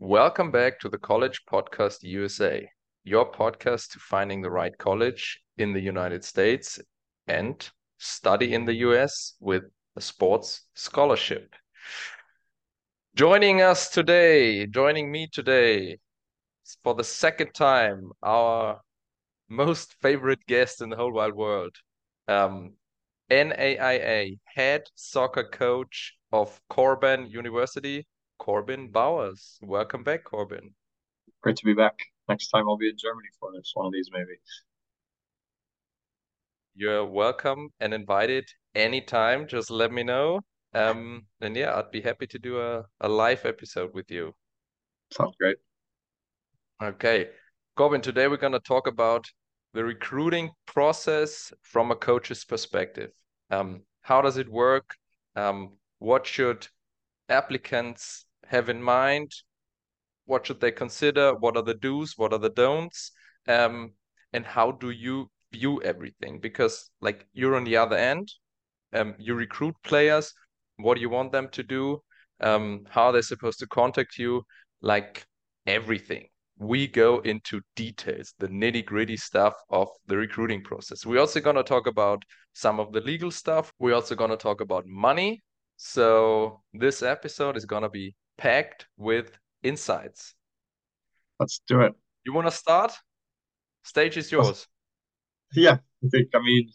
Welcome back to the College Podcast USA, your podcast to finding the right college in the United States and study in the US with a sports scholarship. Joining us today, joining me today for the second time, our most favorite guest in the whole wide world, um, NAIA head soccer coach of Corban University, Corbin Bowers. Welcome back, Corbin. Great to be back. Next time I'll be in Germany for this, one of these maybe. You're welcome and invited anytime. Just let me know. Um, and yeah, I'd be happy to do a, a live episode with you. Sounds great. Okay. Corbin, today we're going to talk about the recruiting process from a coach's perspective. Um, how does it work? Um, what should applicants have in mind? What should they consider? What are the do's? What are the don'ts? Um, and how do you view everything? Because like you're on the other end, um, you recruit players. What do you want them to do? Um, how are they supposed to contact you? Like everything. We go into details, the nitty gritty stuff of the recruiting process. We're also going to talk about some of the legal stuff. We're also going to talk about money. So this episode is going to be packed with insights. Let's do it. You want to start? Stage is yours. Yeah, I think, I mean,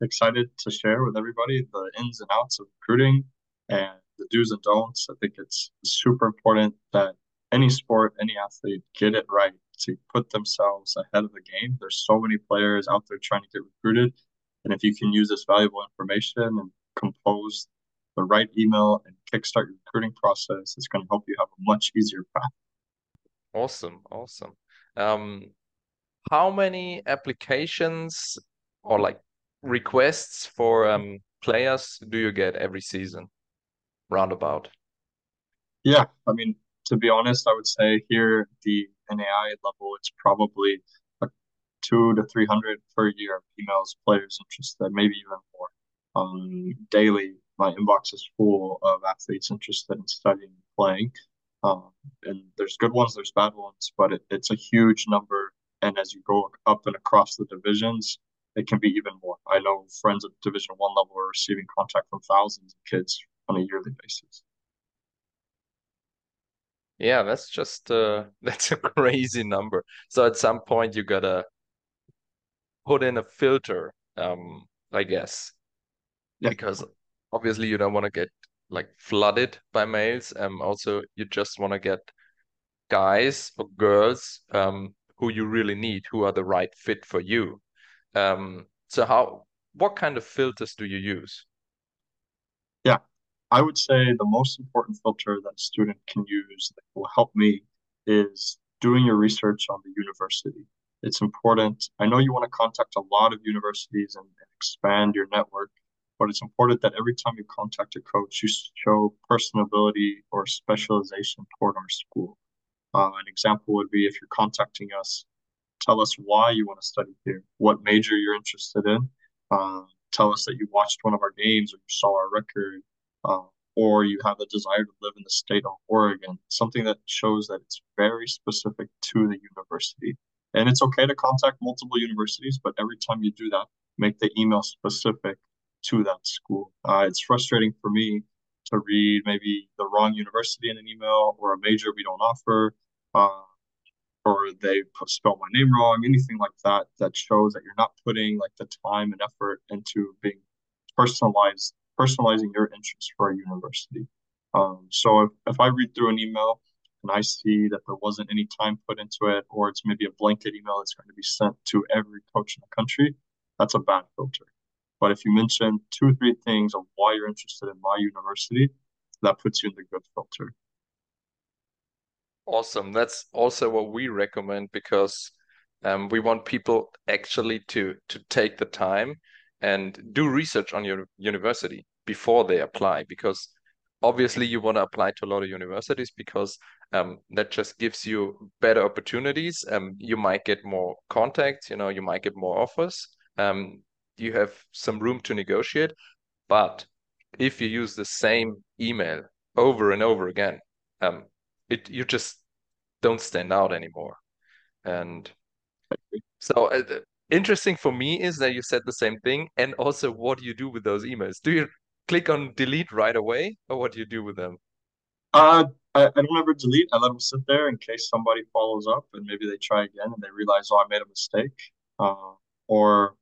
excited to share with everybody the ins and outs of recruiting and the do's and don'ts. I think it's super important that any sport, any athlete get it right to put themselves ahead of the game. There's so many players out there trying to get recruited. And if you can use this valuable information and compose the right email and kickstart your recruiting process, it's going to help you have a much easier path. Awesome, awesome. Um, how many applications or like requests for um, players do you get every season, roundabout? Yeah, I mean, to be honest, I would say here the NAIA level, it's probably two to three hundred per year of emails, players interested, maybe even more. Um, daily my inbox is full of athletes interested in studying playing. Um, and there's good ones, there's bad ones, but it, it's a huge number. And as you go up and across the divisions, it can be even more. I know friends at Division One level are receiving contact from thousands of kids on a yearly basis. Yeah, that's just uh, that's a crazy number. So at some point you gotta put in a filter, um, I guess, yeah. because obviously you don't want to get like flooded by mails. Um, also you just want to get guys or girls um who you really need, who are the right fit for you. Um, so how what kind of filters do you use? Yeah, I would say the most important filter that a student can use that will help me is doing your research on the university. It's important. I know you want to contact a lot of universities and expand your network, but it's important that every time you contact a coach, you show personability or specialization toward our school. Uh, an example would be if you're contacting us, tell us why you want to study here, what major you're interested in. Uh, tell us that you watched one of our games or you saw our record, uh, or you have a desire to live in the state of Oregon, something that shows that it's very specific to the university. And it's okay to contact multiple universities, but every time you do that, make the email specific to that school. Uh, it's frustrating for me to read maybe the wrong university in an email or a major we don't offer, uh, or they spell my name wrong, anything like that, that shows that you're not putting like the time and effort into being personalized, personalizing your interest for a university. Um, so if, if I read through an email and I see that there wasn't any time put into it, or it's maybe a blanket email that's going to be sent to every coach in the country, that's a bad filter. But if you mention two or three things of why you're interested in my university, that puts you in the good filter. Awesome. That's also what we recommend because um, we want people actually to to take the time and do research on your university before they apply because obviously you want to apply to a lot of universities because um, that just gives you better opportunities um, you might get more contacts you know you might get more offers um, you have some room to negotiate. But if you use the same email over and over again, um, it you just don't stand out anymore. And so uh, interesting for me is that you said the same thing. And also, what do you do with those emails? Do you click on delete right away, or what do you do with them? Uh, I, I don't ever delete. I let them sit there in case somebody follows up and maybe they try again and they realize, oh, I made a mistake. Uh, or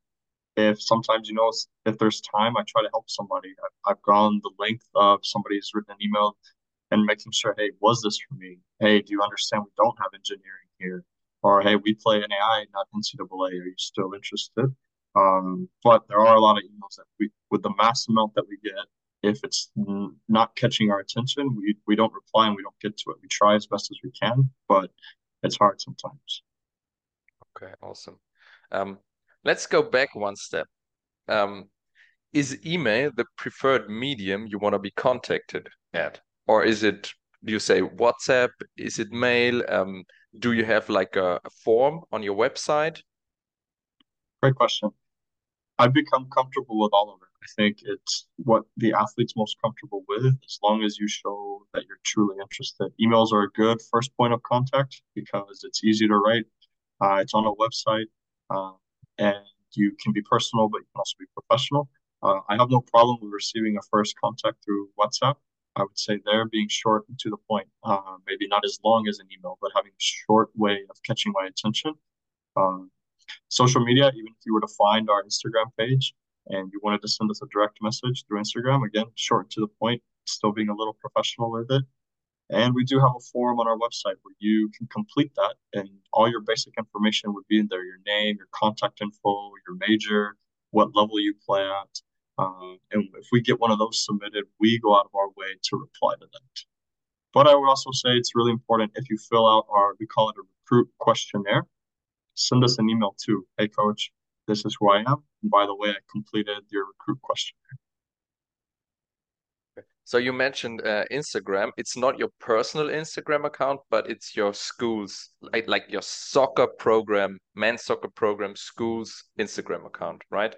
if sometimes, you know, if there's time, I try to help somebody. I, I've gone the length of somebody's written an email and making sure, hey, was this for me? Hey, do you understand we don't have engineering here? Or hey, we play AI not NCAA. Are you still interested? Um, but there are a lot of emails that we, with the mass amount that we get, if it's not catching our attention, we, we don't reply and we don't get to it. We try as best as we can, but it's hard sometimes. Okay, awesome. Um, let's go back one step. Um, is email the preferred medium you want to be contacted at? Or is it, do you say WhatsApp? Is it mail? Um, do you have like a, a form on your website? Great question. I've become comfortable with all of it. I think it's what the athlete's most comfortable with, as long as you show that you're truly interested. Emails are a good first point of contact because it's easy to write. Uh, it's on a website, uh, and you can be personal, but you can also be professional. Uh, I have no problem with receiving a first contact through WhatsApp. I would say there being short and to the point, uh, maybe not as long as an email, but having a short way of catching my attention. Um, social media, even if you were to find our Instagram page and you wanted to send us a direct message through Instagram, again, short to the point, still being a little professional with it. And we do have a form on our website where you can complete that and all your basic information would be in there your name, your contact info, your major, what level you play at. Uh, and if we get one of those submitted, we go out of our way to reply to that. But I would also say it's really important if you fill out our, we call it a recruit questionnaire, send us an email too. Hey, coach, this is who I am. And by the way, I completed your recruit questionnaire. So you mentioned uh, Instagram. It's not your personal Instagram account, but it's your school's, like, like your soccer program, men's soccer program, school's Instagram account, right?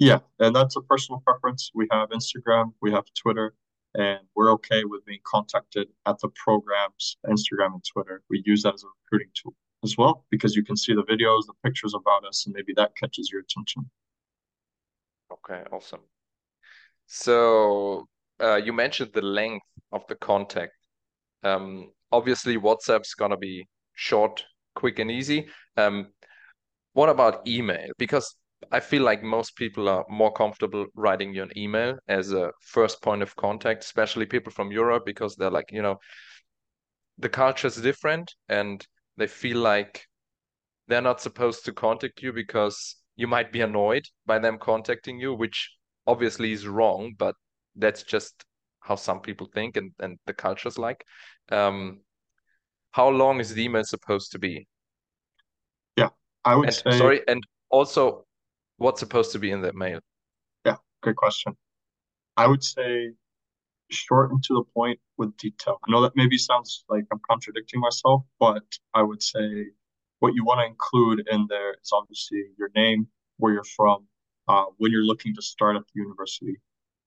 Yeah, and that's a personal preference. We have Instagram, we have Twitter, and we're okay with being contacted at the program's Instagram and Twitter. We use that as a recruiting tool as well because you can see the videos, the pictures about us, and maybe that catches your attention. Okay, awesome. So uh, you mentioned the length of the contact. Um, obviously, WhatsApp's gonna be short, quick, and easy. Um, what about email? Because I feel like most people are more comfortable writing you an email as a first point of contact, especially people from Europe, because they're like, you know, the culture is different and they feel like they're not supposed to contact you because you might be annoyed by them contacting you, which obviously is wrong, but that's just how some people think and, and the culture's like. Um, how long is the email supposed to be? Yeah, I would and, say. Sorry, and also what's supposed to be in that mail? Yeah, good question. I would say short and to the point with detail. I know that maybe sounds like I'm contradicting myself, but I would say what you want to include in there is obviously your name, where you're from, uh, when you're looking to start at the university.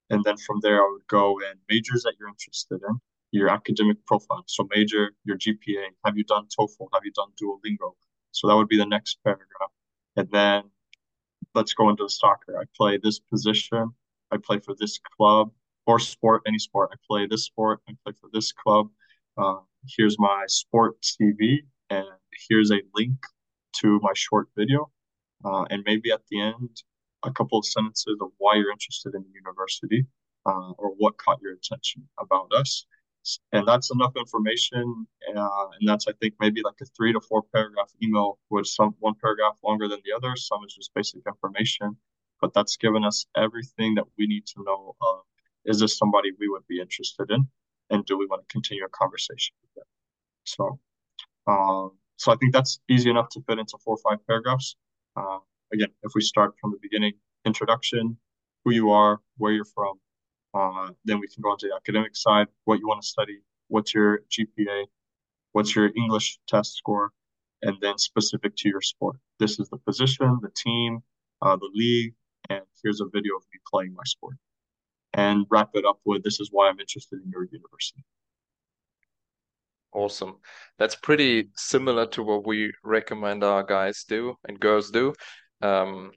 And then from there, I would go in majors that you're interested in, your academic profile. So major, your GPA, have you done TOEFL, have you done Duolingo? So that would be the next paragraph. And then let's go into the soccer. I play this position. I play for this club or sport, any sport. I play this sport. I play for this club. Uh, here's my sport TV, and here's a link to my short video. Uh, and maybe at the end, a couple of sentences of why you're interested in the university uh, or what caught your attention about us and that's enough information. Uh, and that's I think maybe like a three to four paragraph email with some one paragraph longer than the other. Some is just basic information, but that's given us everything that we need to know. Of, is this somebody we would be interested in, and do we want to continue a conversation with them? So, um, so I think that's easy enough to fit into four or five paragraphs. Uh, again, if we start from the beginning, introduction, who you are, where you're from, uh, then we can go on to the academic side, what you want to study, what's your GPA, what's your English test score, and then specific to your sport. This is the position, the team, uh, the league, and here's a video of me playing my sport. And wrap it up with this is why I'm interested in your university. Awesome. That's pretty similar to what we recommend our guys do and girls do. Um,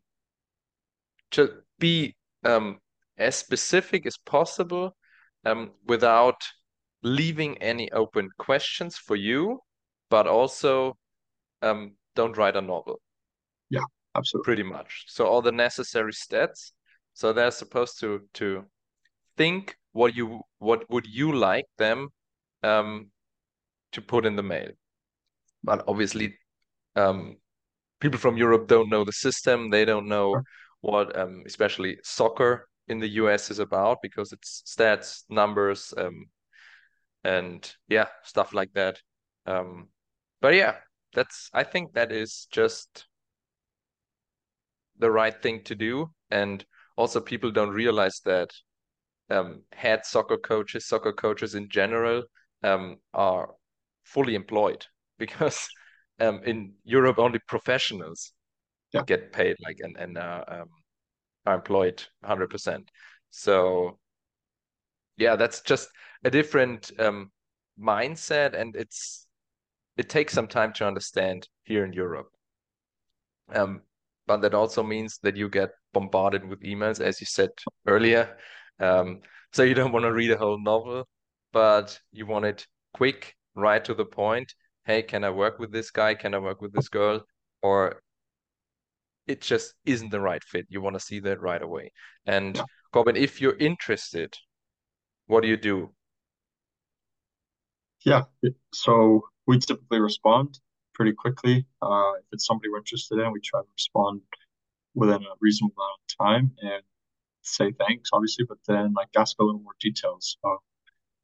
to be um, as specific as possible um, without leaving any open questions for you, but also um, don't write a novel. Yeah, absolutely. Pretty much. So all the necessary stats. So they're supposed to to think what you what would you like them um, to put in the mail. But obviously, um, people from Europe don't know the system. They don't know what, um, especially soccer in the US is about because it's stats, numbers, um, and yeah, stuff like that. Um, but yeah, that's I think that is just the right thing to do, and also people don't realize that um, head soccer coaches, soccer coaches in general, um, are fully employed because um, in Europe only professionals yeah. get paid like and and uh, um, are employed 100%. So yeah, that's just a different um, mindset, and it's it takes some time to understand here in Europe. Um, but that also means that you get bombarded with emails, as you said earlier. Um, so you don't want to read a whole novel, but you want it quick, right to the point. Hey, can I work with this guy? Can I work with this girl? Or it just isn't the right fit. You want to see that right away. And. Corbin, if you're interested, what do you do? Yeah, so we typically respond pretty quickly. Uh, if it's somebody we're interested in, we try to respond within a reasonable amount of time and say thanks, obviously, but then like ask a little more details. Uh,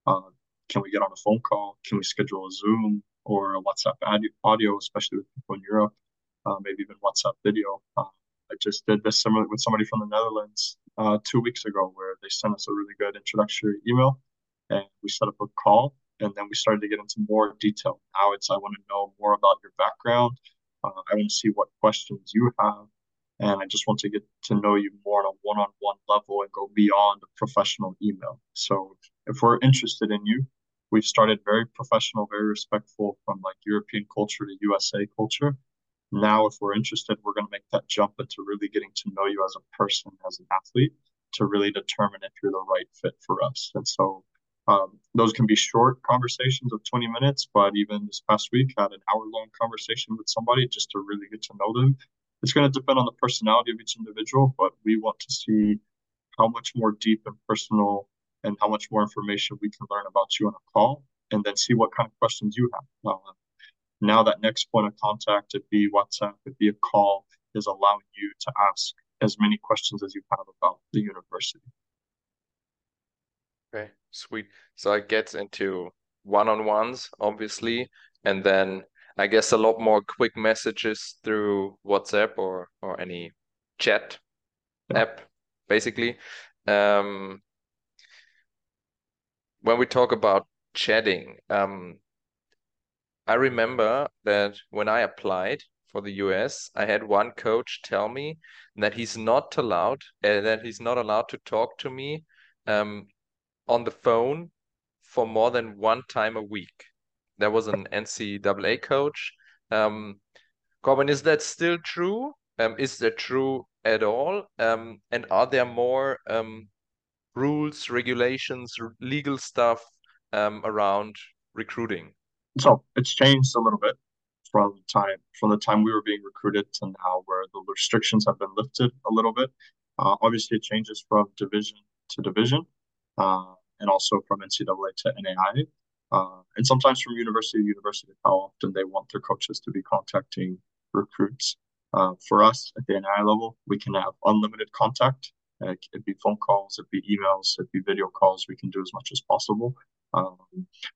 uh, can we get on a phone call? Can we schedule a Zoom or a WhatsApp audio, especially with people in Europe? Uh, maybe even WhatsApp video. Uh, I just did this similar with somebody from the Netherlands uh, two weeks ago, where they sent us a really good introductory email, and we set up a call, and then we started to get into more detail. Now it's I want to know more about your background. Uh, I want to see what questions you have, and I just want to get to know you more on a one-on-one level and go beyond a professional email. So if we're interested in you, we've started very professional, very respectful from like European culture to USA culture now, if we're interested, we're going to make that jump into really getting to know you as a person, as an athlete, to really determine if you're the right fit for us. And so um, those can be short conversations of 20 minutes, but even this past week, had an hour long conversation with somebody just to really get to know them. It's going to depend on the personality of each individual, but we want to see how much more deep and personal and how much more information we can learn about you on a call and then see what kind of questions you have. Uh, now that next point of contact, it be WhatsApp, it be a call, is allowing you to ask as many questions as you have about the university. Okay, sweet. So it gets into one-on-ones, obviously, and then I guess a lot more quick messages through WhatsApp or or any chat yeah. app, basically. Um, when we talk about chatting, um, I remember that when I applied for the US, I had one coach tell me that he's not allowed uh, that he's not allowed to talk to me um, on the phone for more than one time a week. There was an NCAA coach. Um, Corbin, is that still true? Um, is that true at all? Um, and are there more um, rules, regulations, legal stuff um, around recruiting? So it's changed a little bit from time from the time we were being recruited to now, where the restrictions have been lifted a little bit. Uh, obviously, it changes from division to division, uh, and also from NCAA to NAIA, uh, and sometimes from university to university. How often they want their coaches to be contacting recruits. Uh, for us at the NAIA level, we can have unlimited contact. It'd be phone calls, it'd be emails, it'd be video calls. We can do as much as possible. Um,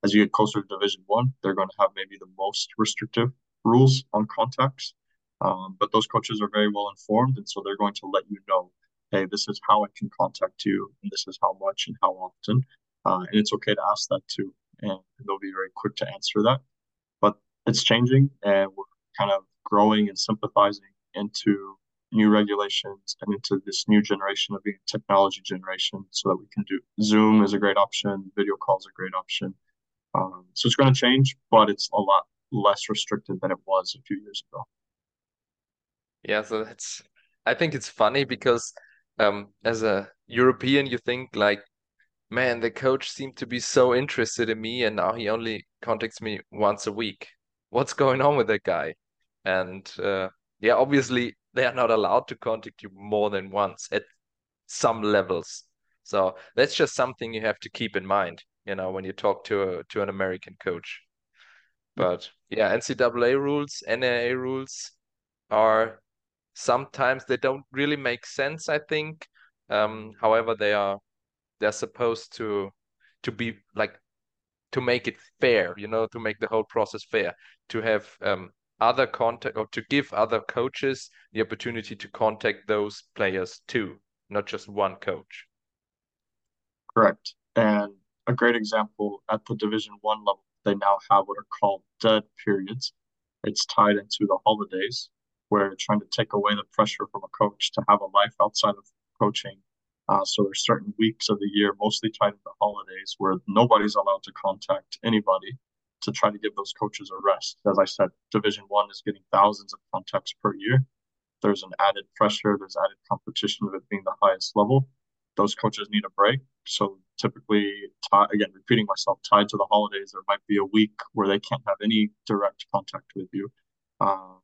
as you get closer to Division One, they're going to have maybe the most restrictive rules on contacts. Um, but those coaches are very well informed, and so they're going to let you know, hey, this is how I can contact you, and this is how much and how often. Uh, and it's okay to ask that too, and they'll be very quick to answer that. But it's changing, and we're kind of growing and sympathizing into new regulations and into this new generation of being technology generation so that we can do Zoom is a great option, video calls a great option. Um, so it's going to change, but it's a lot less restricted than it was a few years ago. Yeah, so that's I think it's funny because um, as a European, you think like, man, the coach seemed to be so interested in me, and now he only contacts me once a week. What's going on with that guy? And uh, yeah, obviously they are not allowed to contact you more than once at some levels. So that's just something you have to keep in mind, you know, when you talk to a, to an American coach. But yeah, NCAA rules, NAIA rules are sometimes they don't really make sense, I think. Um, however, they are they're supposed to to be like to make it fair, you know, to make the whole process fair, to have um, other contact or to give other coaches the opportunity to contact those players too, not just one coach. Correct. And a great example at the Division One level, they now have what are called dead periods. It's tied into the holidays, where trying to take away the pressure from a coach to have a life outside of coaching. Uh, so there's certain weeks of the year, mostly tied into holidays, where nobody's allowed to contact anybody to try to give those coaches a rest. As I said, Division One is getting thousands of contacts per year. There's an added pressure. There's added competition with it being the highest level. Those coaches need a break. So typically, again, repeating myself, tied to the holidays, there might be a week where they can't have any direct contact with you. Um,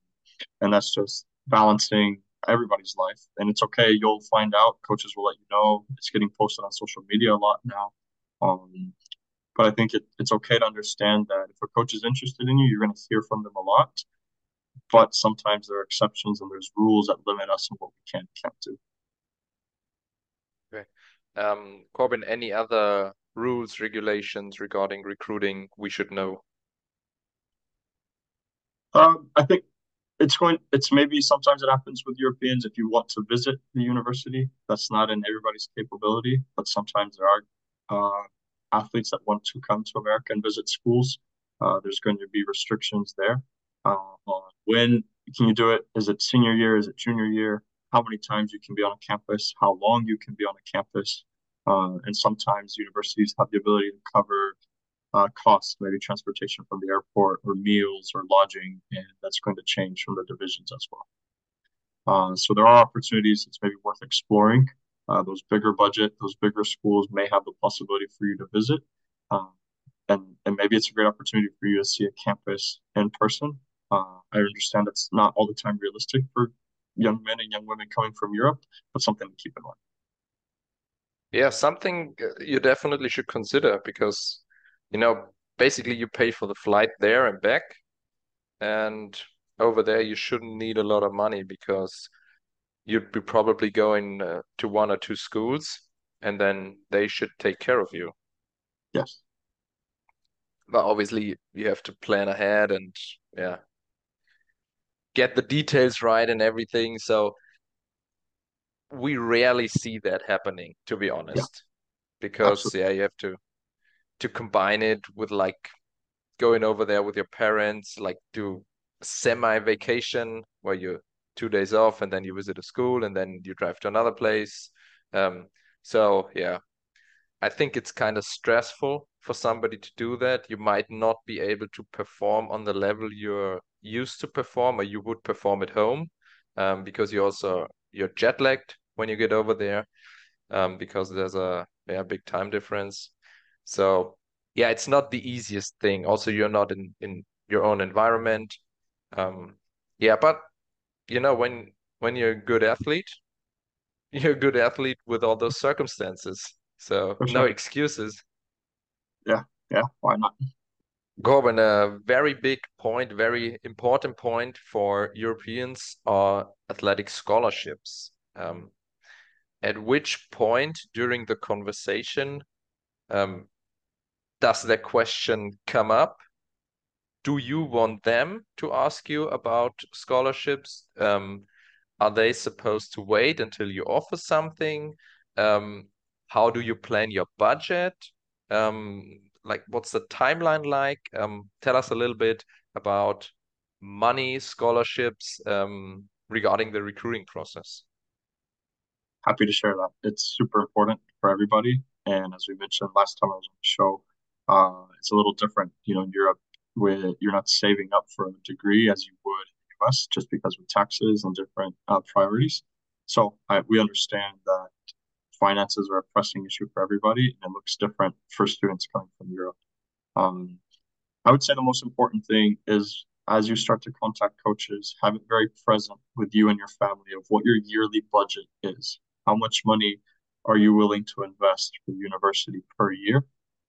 and that's just balancing everybody's life. And it's okay. You'll find out. Coaches will let you know. It's getting posted on social media a lot now. Um, but I think it, it's okay to understand that if a coach is interested in you, you're going to hear from them a lot. But sometimes there are exceptions and there's rules that limit us on what we can and can't do. Okay. Um, Corbin, any other rules, regulations regarding recruiting we should know? Um, I think it's going it's maybe sometimes it happens with Europeans if you want to visit the university. That's not in everybody's capability, but sometimes there are uh, athletes that want to come to America and visit schools. Uh, there's going to be restrictions there uh, on when can you do it. Is it senior year? Is it junior year? How many times you can be on a campus? How long you can be on a campus? Uh, and sometimes universities have the ability to cover uh, costs, maybe transportation from the airport or meals or lodging, and that's going to change from the divisions as well. Uh, so there are opportunities. It's maybe worth exploring. Uh, those bigger budget, those bigger schools may have the possibility for you to visit, um, and and maybe it's a great opportunity for you to see a campus in person. Uh, I understand it's not all the time realistic for young men and young women coming from Europe, but something to keep in mind. Yeah, something uh, you definitely should consider because you know, basically you pay for the flight there and back. And over there, you shouldn't need a lot of money because you'd be probably going uh, to one or two schools and then they should take care of you. Yes. But obviously, you have to plan ahead and, yeah, get the details right and everything. So we rarely see that happening, to be honest. Yeah. Because, Absolutely. yeah, you have to to combine it with like going over there with your parents, like do semi vacation where you two days off and then you visit a school and then you drive to another place. Um, so yeah, I think it's kind of stressful for somebody to do that. You might not be able to perform on the level you're used to perform or you would perform at home um, because you also you're jet lagged when you get over there um, because there's a yeah, big time difference. So yeah, it's not the easiest thing. Also, you're not in in your own environment. Um, yeah, but you know when when you're a good athlete, you're a good athlete with all those circumstances. So sure. no excuses. Yeah, yeah, why not? Corbin, a very big point, very important point for Europeans are athletic scholarships. Um, at which point during the conversation um, does that question come up? Do you want them to ask you about scholarships? Um, are they supposed to wait until you offer something? Um, how do you plan your budget? Um, like, what's the timeline like? Um, tell us a little bit about money, scholarships um, regarding the recruiting process. Happy to share that. It's super important for everybody. And as we mentioned last time I was on the show, Uh, it's a little different, you know, in Europe, where you're not saving up for a degree as you would in the US, just because of taxes and different uh, priorities. So I, we understand that finances are a pressing issue for everybody, and it looks different for students coming from Europe. Um, I would say the most important thing is as you start to contact coaches, have it very present with you and your family of what your yearly budget is. How much money are you willing to invest for university per year?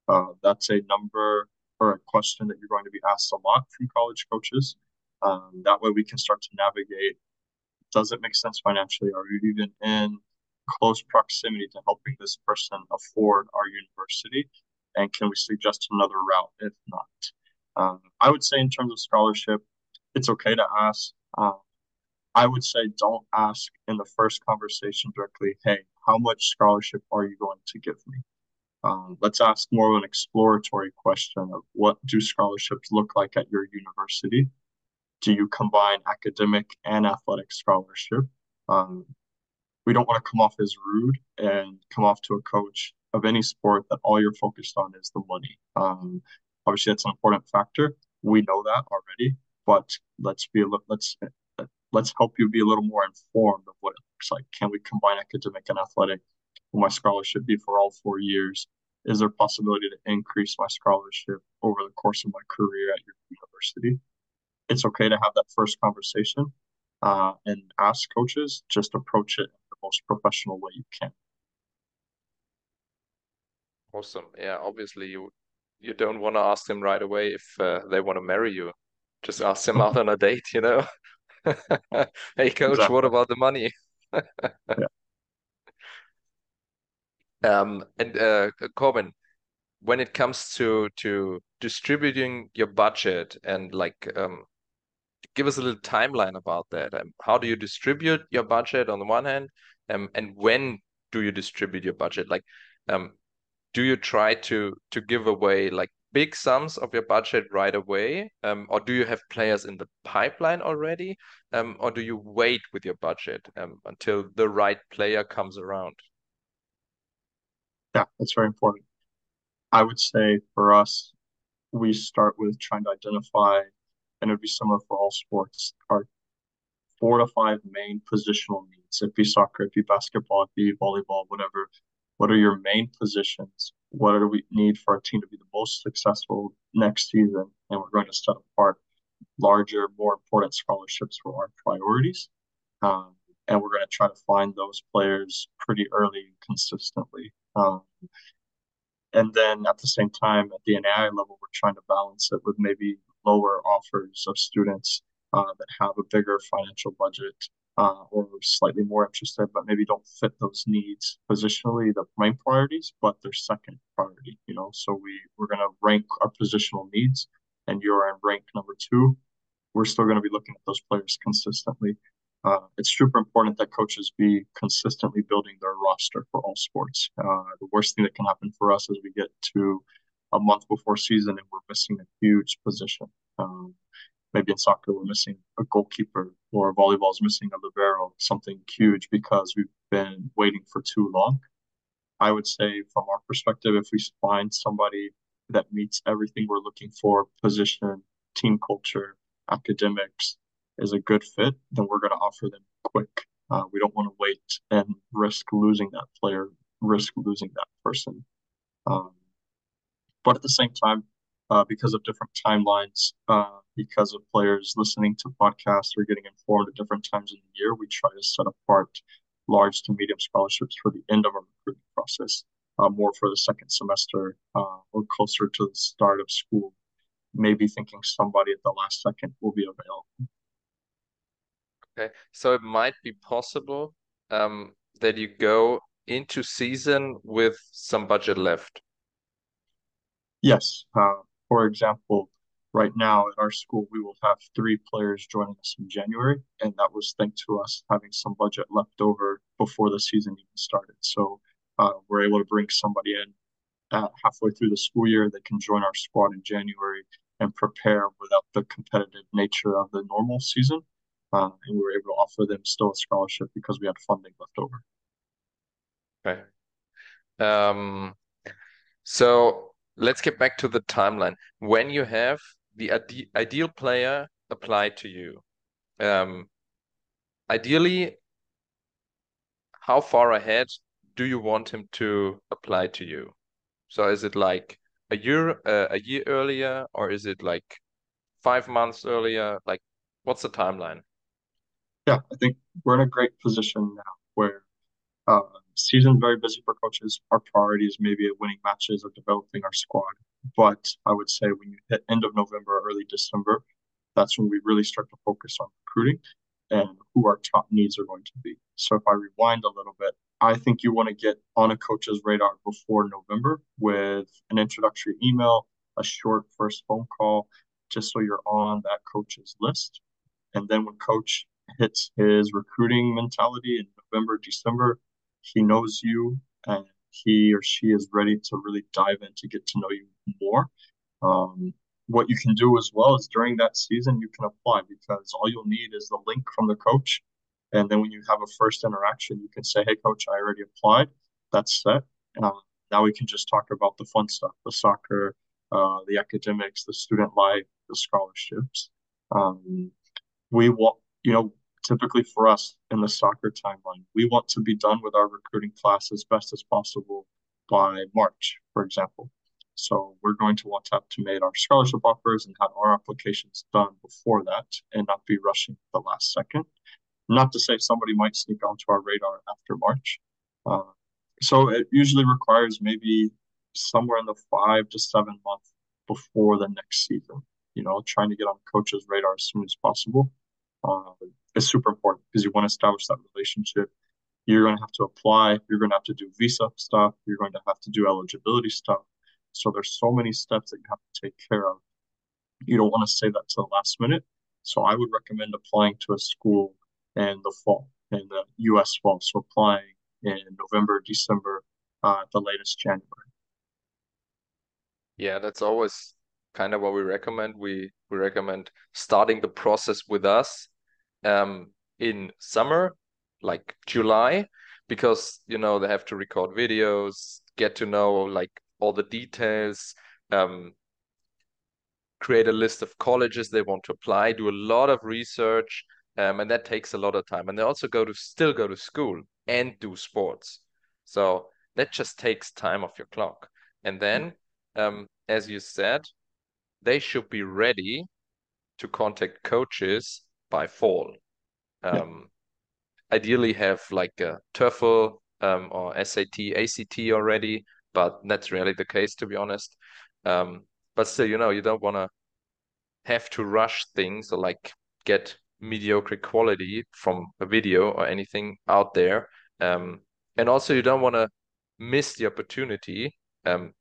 Uh, that's a number or a question that you're going to be asked a lot from college coaches. Um, that way we can start to navigate. Does it make sense financially? Are you even in close proximity to helping this person afford our university? And can we suggest another route if not? Um, I would say in terms of scholarship, it's okay to ask. Um, I would say don't ask in the first conversation directly, hey, how much scholarship are you going to give me? Um, let's ask more of an exploratory question of what do scholarships look like at your university? Do you combine academic and athletic scholarship? Um, we don't want to come off as rude and come off to a coach of any sport that all you're focused on is the money. Um, obviously, that's an important factor. We know that already, but let's be let's let's help you be a little more informed of what it looks like. Can we combine academic and athletic? Will my scholarship be for all four years? Is there a possibility to increase my scholarship over the course of my career at your university? It's okay to have that first conversation uh, and ask coaches. Just approach it the most professional way you can. Awesome. Yeah, obviously you you don't want to ask them right away if uh, they want to marry you. Just ask them out on a date, you know. hey, coach, exactly. what about the money? yeah. Um, and uh, Corbin, when it comes to to distributing your budget and like um, give us a little timeline about that. Um, how do you distribute your budget on the one hand, um, and when do you distribute your budget? Like, um, do you try to to give away like big sums of your budget right away, um, or do you have players in the pipeline already, um, or do you wait with your budget um, until the right player comes around? Yeah, that's very important. I would say for us, we start with trying to identify, and it would be similar for all sports, our four to five main positional needs. It be soccer, it be basketball, it be volleyball, whatever. What are your main positions? What do we need for our team to be the most successful next season? And we're going to set apart larger, more important scholarships for our priorities. Um, and we're going to try to find those players pretty early consistently. Um, and then at the same time, at the NAIA level, we're trying to balance it with maybe lower offers of students uh, that have a bigger financial budget uh, or slightly more interested, but maybe don't fit those needs positionally, the main priorities, but their second priority, you know. So we, we're going to rank our positional needs, and you're in rank number two. We're still going to be looking at those players consistently. Uh, it's super important that coaches be consistently building their roster for all sports. Uh, the worst thing that can happen for us is we get to a month before season and we're missing a huge position. Um, maybe in soccer we're missing a goalkeeper or volleyball is missing a libero, something huge because we've been waiting for too long. I would say from our perspective, if we find somebody that meets everything we're looking for, position, team culture, academics, is a good fit, then we're going to offer them quick. Uh, we don't want to wait and risk losing that player, risk losing that person. Um, but at the same time, uh, because of different timelines, uh, because of players listening to podcasts or getting informed at different times in the year, we try to set apart large to medium scholarships for the end of our recruiting process, uh, more for the second semester uh, or closer to the start of school, maybe thinking somebody at the last second will be available. Okay, so it might be possible um, that you go into season with some budget left. Yes. Uh, for example, right now at our school, we will have three players joining us in January, and that was thanks to us having some budget left over before the season even started. So uh, we're able to bring somebody in uh, halfway through the school year that can join our squad in January and prepare without the competitive nature of the normal season. Uh, and we were able to offer them still a scholarship because we had funding left over. Okay. Um, so let's get back to the timeline. When you have the ide ideal player apply to you, um, ideally, how far ahead do you want him to apply to you? So is it like a year uh, a year earlier, or is it like five months earlier? Like, what's the timeline? Yeah, I think we're in a great position now where uh, season very busy for coaches. Our priority is maybe winning matches or developing our squad. But I would say when you hit end of November, early December, that's when we really start to focus on recruiting and who our top needs are going to be. So if I rewind a little bit, I think you want to get on a coach's radar before November with an introductory email, a short first phone call, just so you're on that coach's list. And then when coach hits his recruiting mentality in November, December, he knows you and he or she is ready to really dive in to get to know you more. Um, what you can do as well is during that season, you can apply because all you'll need is the link from the coach. And then when you have a first interaction, you can say, Hey, coach, I already applied. That's set. Uh, now we can just talk about the fun stuff the soccer, uh, the academics, the student life, the scholarships. Um, we want, you know, typically for us in the soccer timeline, we want to be done with our recruiting class as best as possible by March, for example. So we're going to want to have to make our scholarship offers and have our applications done before that and not be rushing the last second. Not to say somebody might sneak onto our radar after March. Uh, so it usually requires maybe somewhere in the five to seven months before the next season. You know, trying to get on coaches' radar as soon as possible uh, is super important because you want to establish that relationship. You're going to have to apply. You're going to have to do visa stuff. You're going to have to do eligibility stuff so there's so many steps that you have to take care of. You don't want to say that to the last minute. So I would recommend applying to a school in the fall, in the US fall. So applying in November, December, uh, the latest January. Yeah, that's always kind of what we recommend. We we recommend starting the process with us um, in summer, like July, because you know they have to record videos, get to know like all the details, um, create a list of colleges they want to apply, do a lot of research, um, and that takes a lot of time. And they also go to still go to school and do sports, so that just takes time off your clock. And then, um, as you said, they should be ready to contact coaches by fall. Um, yeah. Ideally, have like a TOEFL um, or SAT, ACT already, but that's rarely the case, to be honest. Um, but still, you know, you don't want to have to rush things or like get mediocre quality from a video or anything out there. Um, and also, you don't want to miss the opportunity. Um,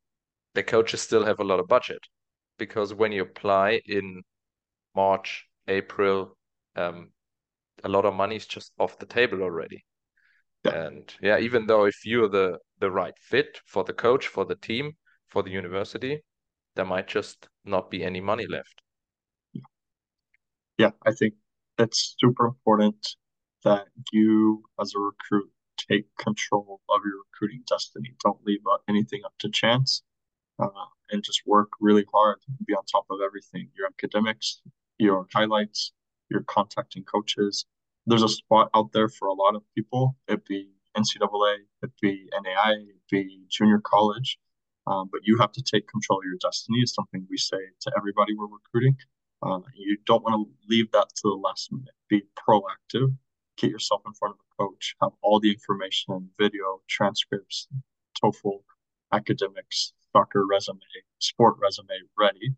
the coaches still have a lot of budget because when you apply in March, April, um, a lot of money is just off the table already. Yeah. And yeah, even though if you're the the right fit for the coach, for the team, for the university, there might just not be any money left. Yeah, I think it's super important that you as a recruit take control of your recruiting destiny. Don't leave anything up to chance uh, and just work really hard be on top of everything your academics, your highlights, your contacting coaches, there's a spot out there for a lot of people. It'd be NCAA, it'd be NAIA, it'd be junior college. Um, but you have to take control of your destiny is something we say to everybody we're recruiting. Uh, you don't want to leave that to the last minute. Be proactive. Get yourself in front of a coach. Have all the information, video, transcripts, TOEFL, academics, soccer resume, sport resume ready,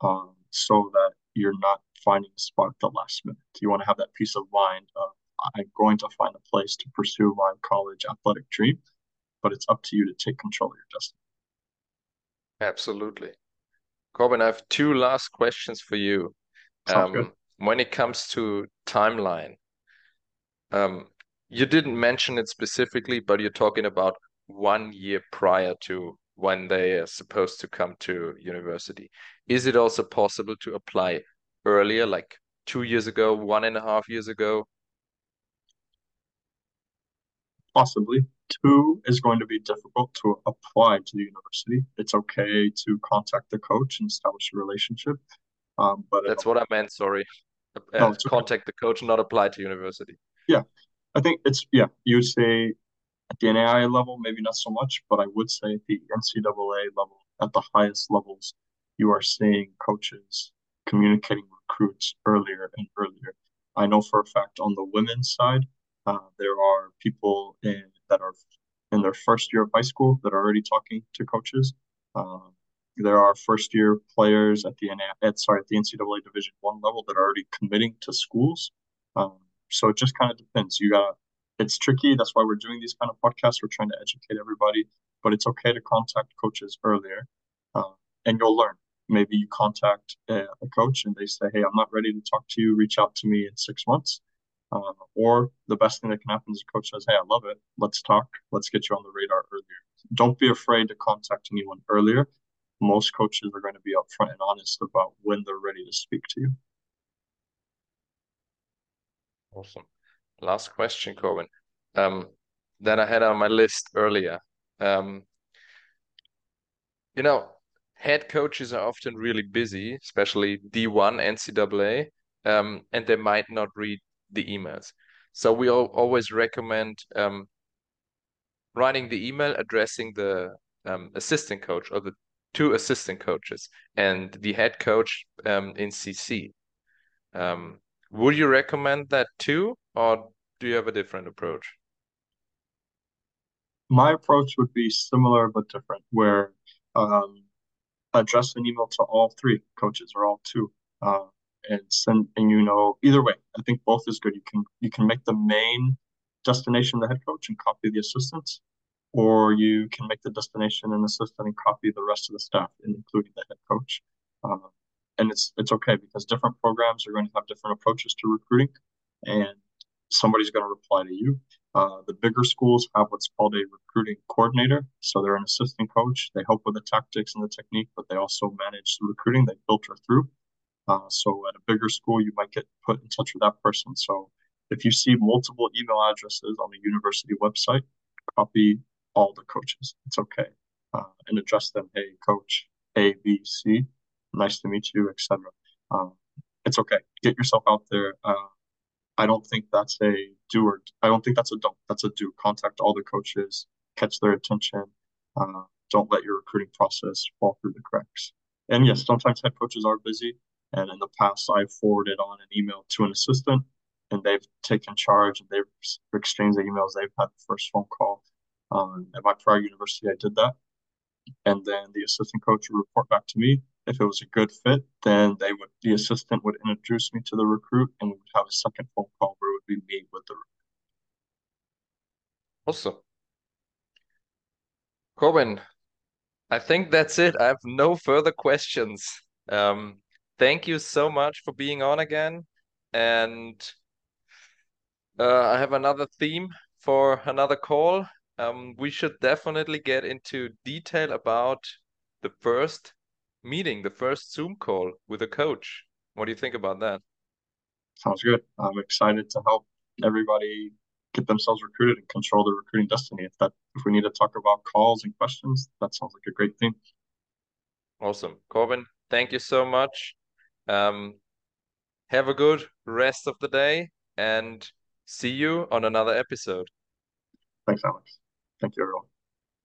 um, so that you're not finding a spot at the last minute. You want to have that peace of mind of I'm going to find a place to pursue my college athletic dream, but it's up to you to take control of your destiny. Absolutely. Corbin, I have two last questions for you. Um, when it comes to timeline, um, you didn't mention it specifically, but you're talking about one year prior to when they are supposed to come to university. Is it also possible to apply earlier, like two years ago, one and a half years ago? Possibly. two is going to be difficult to apply to the university. It's okay to contact the coach and establish a relationship. Um, but that's what I meant. Sorry, uh, no, contact okay. the coach, not apply to university. Yeah, I think it's yeah. You say at the NAIA level, maybe not so much, but I would say at the NCAA level, at the highest levels, you are seeing coaches communicating recruits earlier and earlier. I know for a fact on the women's side, uh, there are people in that are in their first year of high school that are already talking to coaches. Um, there are first year players at the at sorry at the NCAA Division One level that are already committing to schools. Um, so it just kind of depends. You got it's tricky. That's why we're doing these kind of podcasts. We're trying to educate everybody, but it's okay to contact coaches earlier, uh, and you'll learn. Maybe you contact a, a, coach and they say, "Hey, I'm not ready to talk to you. Reach out to me in six months." Uh, or the best thing that can happen is a coach says, "Hey, I love it. Let's talk. Let's get you on the radar earlier." Don't be afraid to contact anyone earlier. Most coaches are going to be upfront and honest about when they're ready to speak to you. Awesome. Last question, Corbin. Um, that I had on my list earlier. Um, you know, head coaches are often really busy, especially D1 NCAA, um, and they might not read the emails. So we always recommend um, writing the email addressing the um, assistant coach or the two assistant coaches and the head coach um, in CC. Um, would you recommend that too, or do you have a different approach? My approach would be similar but different, where um, address an email to all three coaches or all two. Uh, and send and you know either way i think both is good you can you can make the main destination the head coach and copy the assistants or you can make the destination an assistant and copy the rest of the staff including the head coach um, and it's it's okay because different programs are going to have different approaches to recruiting and somebody's going to reply to you uh, the bigger schools have what's called a recruiting coordinator so they're an assistant coach they help with the tactics and the technique but they also manage the recruiting they filter through uh, so at a bigger school, you might get put in touch with that person. So if you see multiple email addresses on the university website, copy all the coaches. It's okay, uh, and address them. Hey, coach A, B, C. Nice to meet you, etc. Um, it's okay. Get yourself out there. Uh, I don't think that's a do or I don't think that's a don't. That's a do. Contact all the coaches, catch their attention. Uh, don't let your recruiting process fall through the cracks. And yes, sometimes head coaches are busy. And in the past, I've forwarded on an email to an assistant and they've taken charge and they've exchanged the emails. They've had the first phone call. Um, at my prior university, I did that. And then the assistant coach would report back to me. If it was a good fit, then they would the assistant would introduce me to the recruit and we would have a second phone call where it would be me with the recruit. Awesome. Corbin, I think that's it. I have no further questions. Um, thank you so much for being on again. And uh, I have another theme for another call. Um, we should definitely get into detail about the first meeting, the first Zoom call with a coach. What do you think about that? Sounds good. I'm excited to help everybody get themselves recruited and control their recruiting destiny. If that if we need to talk about calls and questions, that sounds like a great thing. Awesome. Corbin, thank you so much. Um, have a good rest of the day and see you on another episode. Thanks, Alex. Thank you, everyone.